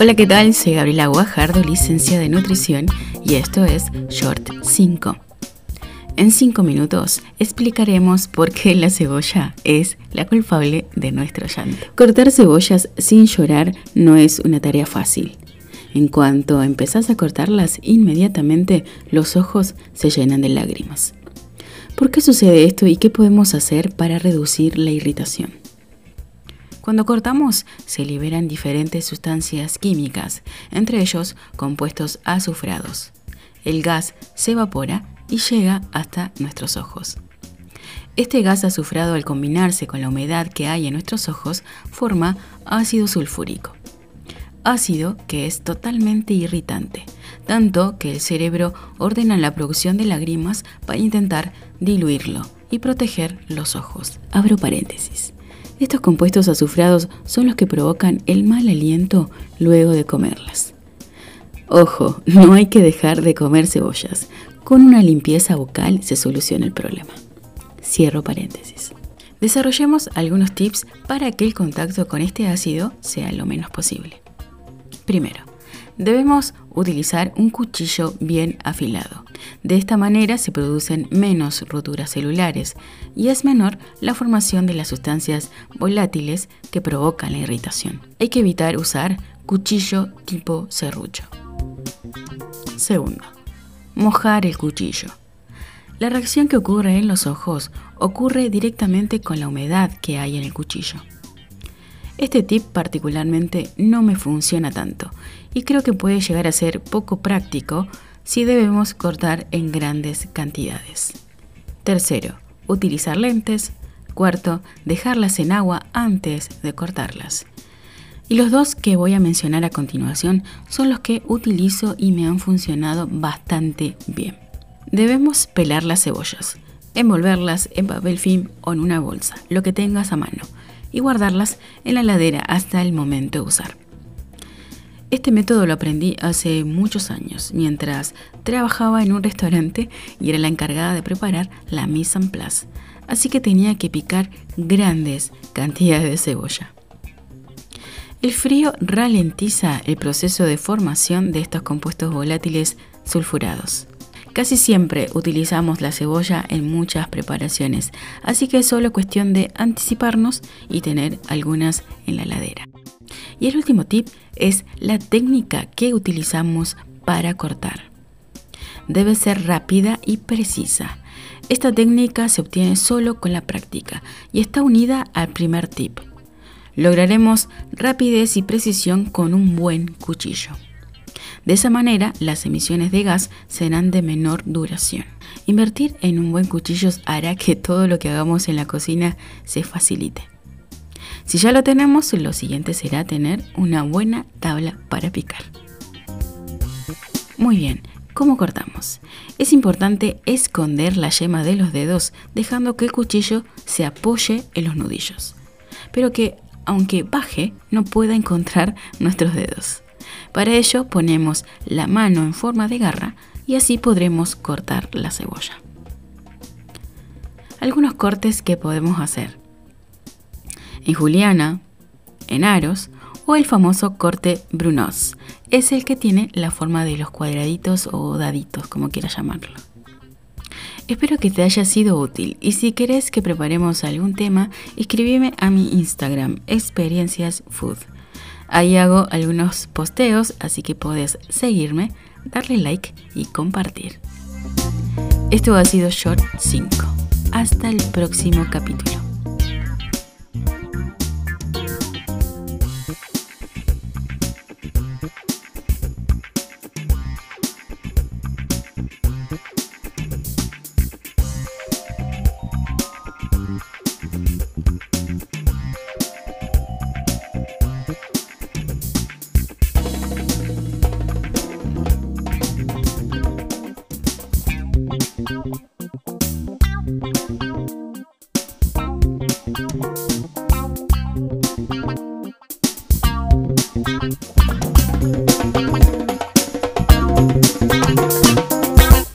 Hola, ¿qué tal? Soy Gabriela Guajardo, licenciada de nutrición, y esto es Short 5. En 5 minutos explicaremos por qué la cebolla es la culpable de nuestro llanto. Cortar cebollas sin llorar no es una tarea fácil. En cuanto empezás a cortarlas, inmediatamente los ojos se llenan de lágrimas. ¿Por qué sucede esto y qué podemos hacer para reducir la irritación? Cuando cortamos, se liberan diferentes sustancias químicas, entre ellos compuestos azufrados. El gas se evapora y llega hasta nuestros ojos. Este gas azufrado al combinarse con la humedad que hay en nuestros ojos forma ácido sulfúrico. Ácido que es totalmente irritante, tanto que el cerebro ordena la producción de lágrimas para intentar diluirlo y proteger los ojos. Abro paréntesis. Estos compuestos azufrados son los que provocan el mal aliento luego de comerlas. Ojo, no hay que dejar de comer cebollas. Con una limpieza bucal se soluciona el problema. Cierro paréntesis. Desarrollemos algunos tips para que el contacto con este ácido sea lo menos posible. Primero, debemos utilizar un cuchillo bien afilado. De esta manera se producen menos roturas celulares y es menor la formación de las sustancias volátiles que provocan la irritación. Hay que evitar usar cuchillo tipo serrucho. Segundo, mojar el cuchillo. La reacción que ocurre en los ojos ocurre directamente con la humedad que hay en el cuchillo. Este tip particularmente no me funciona tanto y creo que puede llegar a ser poco práctico si debemos cortar en grandes cantidades. Tercero, utilizar lentes. Cuarto, dejarlas en agua antes de cortarlas. Y los dos que voy a mencionar a continuación son los que utilizo y me han funcionado bastante bien. Debemos pelar las cebollas, envolverlas en papel film o en una bolsa, lo que tengas a mano, y guardarlas en la ladera hasta el momento de usar. Este método lo aprendí hace muchos años, mientras trabajaba en un restaurante y era la encargada de preparar la mise en place, así que tenía que picar grandes cantidades de cebolla. El frío ralentiza el proceso de formación de estos compuestos volátiles sulfurados. Casi siempre utilizamos la cebolla en muchas preparaciones, así que es solo cuestión de anticiparnos y tener algunas en la ladera. Y el último tip es la técnica que utilizamos para cortar. Debe ser rápida y precisa. Esta técnica se obtiene solo con la práctica y está unida al primer tip. Lograremos rapidez y precisión con un buen cuchillo. De esa manera, las emisiones de gas serán de menor duración. Invertir en un buen cuchillo hará que todo lo que hagamos en la cocina se facilite. Si ya lo tenemos, lo siguiente será tener una buena tabla para picar. Muy bien, ¿cómo cortamos? Es importante esconder la yema de los dedos dejando que el cuchillo se apoye en los nudillos, pero que aunque baje no pueda encontrar nuestros dedos. Para ello ponemos la mano en forma de garra y así podremos cortar la cebolla. Algunos cortes que podemos hacer en juliana, en aros o el famoso corte brunos. Es el que tiene la forma de los cuadraditos o daditos, como quieras llamarlo. Espero que te haya sido útil y si querés que preparemos algún tema, escríbeme a mi Instagram, Experiencias Food. Ahí hago algunos posteos, así que puedes seguirme, darle like y compartir. Esto ha sido Short 5. Hasta el próximo capítulo.